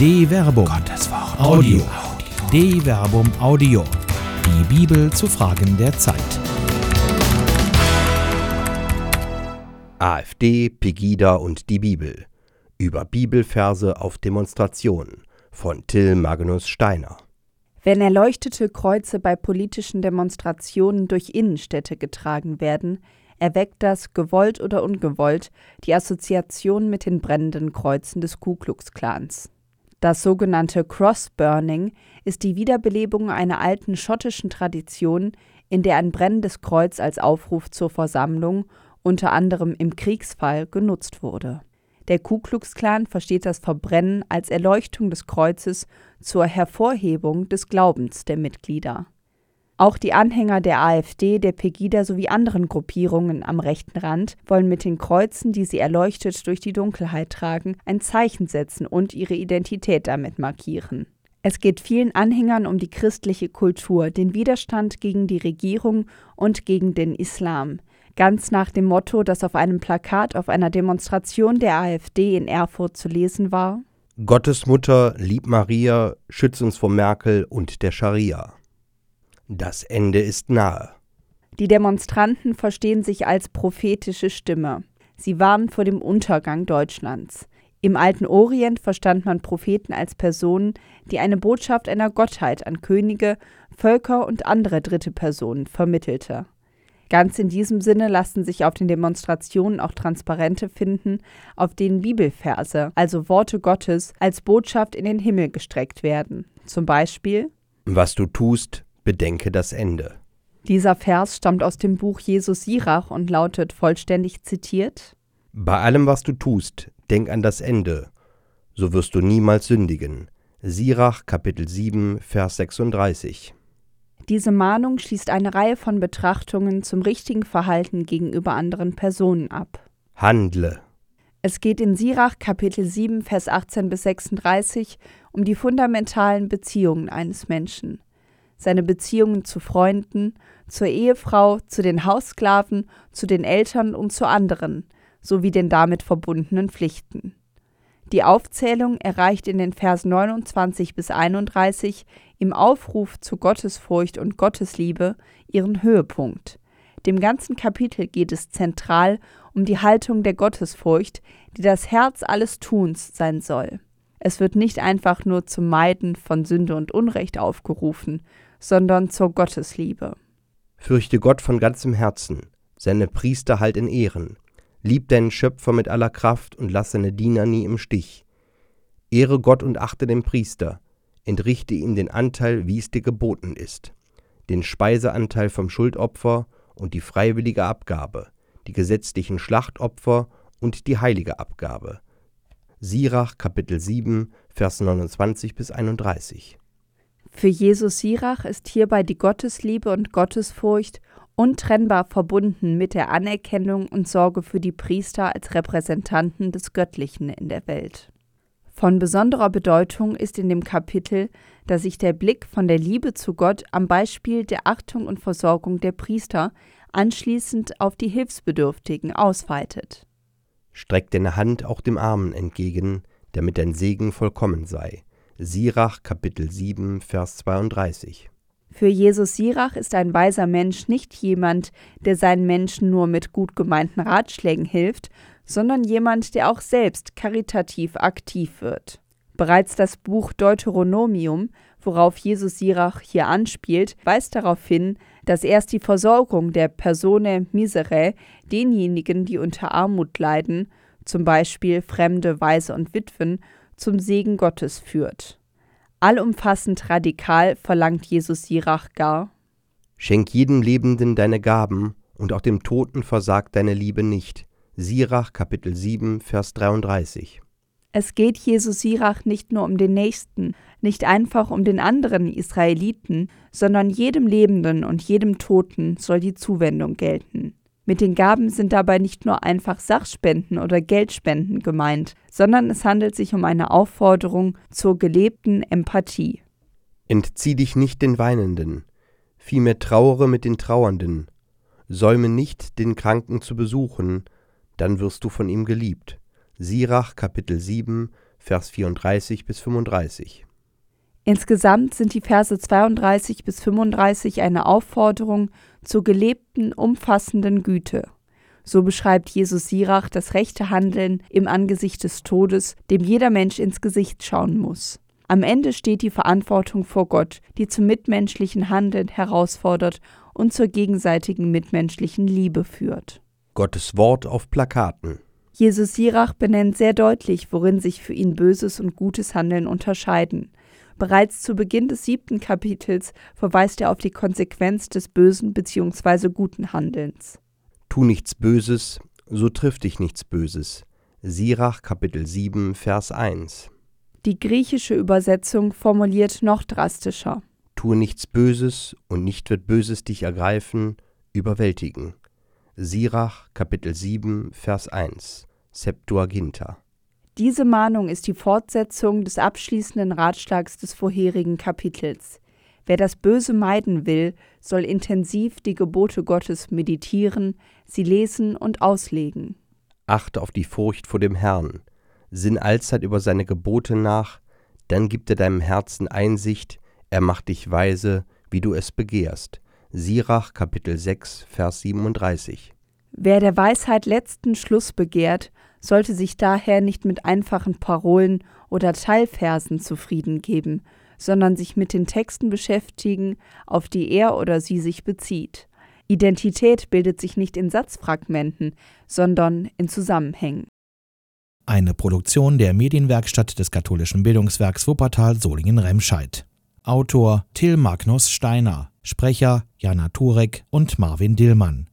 De Verbum. Gottes Wort. Audio. De Verbum Audio. Die Bibel zu Fragen der Zeit. AfD, Pegida und die Bibel. Über Bibelverse auf Demonstrationen von Till Magnus Steiner. Wenn erleuchtete Kreuze bei politischen Demonstrationen durch Innenstädte getragen werden, erweckt das, gewollt oder ungewollt, die Assoziation mit den brennenden Kreuzen des Ku Klux Klans. Das sogenannte Cross-Burning ist die Wiederbelebung einer alten schottischen Tradition, in der ein brennendes Kreuz als Aufruf zur Versammlung, unter anderem im Kriegsfall, genutzt wurde. Der Ku Klux Klan versteht das Verbrennen als Erleuchtung des Kreuzes zur Hervorhebung des Glaubens der Mitglieder. Auch die Anhänger der AfD, der Pegida sowie anderen Gruppierungen am rechten Rand wollen mit den Kreuzen, die sie erleuchtet durch die Dunkelheit tragen, ein Zeichen setzen und ihre Identität damit markieren. Es geht vielen Anhängern um die christliche Kultur, den Widerstand gegen die Regierung und gegen den Islam. Ganz nach dem Motto, das auf einem Plakat auf einer Demonstration der AfD in Erfurt zu lesen war: Gottes Mutter, lieb Maria, schütz uns vor Merkel und der Scharia. Das Ende ist nahe. Die Demonstranten verstehen sich als prophetische Stimme. Sie warnen vor dem Untergang Deutschlands. Im alten Orient verstand man Propheten als Personen, die eine Botschaft einer Gottheit an Könige, Völker und andere dritte Personen vermittelte. Ganz in diesem Sinne lassen sich auf den Demonstrationen auch Transparente finden, auf denen Bibelverse, also Worte Gottes, als Botschaft in den Himmel gestreckt werden. Zum Beispiel Was du tust, bedenke das Ende. Dieser Vers stammt aus dem Buch Jesus Sirach und lautet vollständig zitiert Bei allem, was du tust, denk an das Ende, so wirst du niemals sündigen. Sirach Kapitel 7, Vers 36. Diese Mahnung schließt eine Reihe von Betrachtungen zum richtigen Verhalten gegenüber anderen Personen ab. Handle. Es geht in Sirach Kapitel 7, Vers 18 bis 36 um die fundamentalen Beziehungen eines Menschen seine Beziehungen zu Freunden, zur Ehefrau, zu den Haussklaven, zu den Eltern und zu anderen, sowie den damit verbundenen Pflichten. Die Aufzählung erreicht in den Vers 29 bis 31 im Aufruf zu Gottesfurcht und Gottesliebe ihren Höhepunkt. Dem ganzen Kapitel geht es zentral um die Haltung der Gottesfurcht, die das Herz alles Tuns sein soll. Es wird nicht einfach nur zum Meiden von Sünde und Unrecht aufgerufen, sondern zur Gottesliebe. Fürchte Gott von ganzem Herzen, seine Priester halt in Ehren. Lieb deinen Schöpfer mit aller Kraft und lass seine Diener nie im Stich. Ehre Gott und achte den Priester, entrichte ihm den Anteil, wie es dir geboten ist, den Speiseanteil vom Schuldopfer und die freiwillige Abgabe, die gesetzlichen Schlachtopfer und die heilige Abgabe. Sirach Kapitel 7, Vers 29 bis 31. Für Jesus Sirach ist hierbei die Gottesliebe und Gottesfurcht untrennbar verbunden mit der Anerkennung und Sorge für die Priester als Repräsentanten des Göttlichen in der Welt. Von besonderer Bedeutung ist in dem Kapitel, dass sich der Blick von der Liebe zu Gott am Beispiel der Achtung und Versorgung der Priester anschließend auf die Hilfsbedürftigen ausweitet. Streck deine Hand auch dem Armen entgegen, damit dein Segen vollkommen sei. Sirach Kapitel 7 Vers 32. Für Jesus Sirach ist ein weiser Mensch nicht jemand, der seinen Menschen nur mit gut gemeinten Ratschlägen hilft, sondern jemand, der auch selbst karitativ aktiv wird. Bereits das Buch Deuteronomium, worauf Jesus Sirach hier anspielt, weist darauf hin, dass erst die Versorgung der Persone misere, denjenigen, die unter Armut leiden, zum Beispiel Fremde, Waise und Witwen, zum Segen Gottes führt. Allumfassend radikal verlangt Jesus Sirach gar. Schenk jedem Lebenden deine Gaben und auch dem Toten versagt deine Liebe nicht. Sirach Kapitel 7 Vers 33. Es geht Jesus Sirach nicht nur um den Nächsten, nicht einfach um den anderen Israeliten, sondern jedem Lebenden und jedem Toten soll die Zuwendung gelten. Mit den Gaben sind dabei nicht nur einfach Sachspenden oder Geldspenden gemeint, sondern es handelt sich um eine Aufforderung zur gelebten Empathie. Entzieh dich nicht den Weinenden, vielmehr trauere mit den Trauernden. Säume nicht, den Kranken zu besuchen, dann wirst du von ihm geliebt. Sirach Kapitel 7, Vers 34 bis 35. Insgesamt sind die Verse 32 bis 35 eine Aufforderung zur gelebten, umfassenden Güte. So beschreibt Jesus Sirach das rechte Handeln im Angesicht des Todes, dem jeder Mensch ins Gesicht schauen muss. Am Ende steht die Verantwortung vor Gott, die zum mitmenschlichen Handeln herausfordert und zur gegenseitigen mitmenschlichen Liebe führt. Gottes Wort auf Plakaten. Jesus Sirach benennt sehr deutlich, worin sich für ihn böses und gutes Handeln unterscheiden. Bereits zu Beginn des siebten Kapitels verweist er auf die Konsequenz des bösen bzw. guten Handelns. Tu nichts Böses, so trifft dich nichts Böses. Sirach Kapitel 7 Vers 1. Die griechische Übersetzung formuliert noch drastischer. Tue nichts Böses und nicht wird Böses dich ergreifen, überwältigen. Sirach Kapitel 7 Vers 1 Septuaginta. Diese Mahnung ist die Fortsetzung des abschließenden Ratschlags des vorherigen Kapitels. Wer das Böse meiden will, soll intensiv die Gebote Gottes meditieren, sie lesen und auslegen. Achte auf die Furcht vor dem Herrn, sinn allzeit über seine Gebote nach, dann gibt er deinem Herzen Einsicht, er macht dich weise, wie du es begehrst. Sirach Kapitel 6 Vers 37. Wer der Weisheit letzten Schluss begehrt, sollte sich daher nicht mit einfachen Parolen oder Teilversen zufrieden geben, sondern sich mit den Texten beschäftigen, auf die er oder sie sich bezieht. Identität bildet sich nicht in Satzfragmenten, sondern in Zusammenhängen. Eine Produktion der Medienwerkstatt des katholischen Bildungswerks Wuppertal Solingen-Remscheid. Autor Till Magnus Steiner, Sprecher Jana Turek und Marvin Dillmann.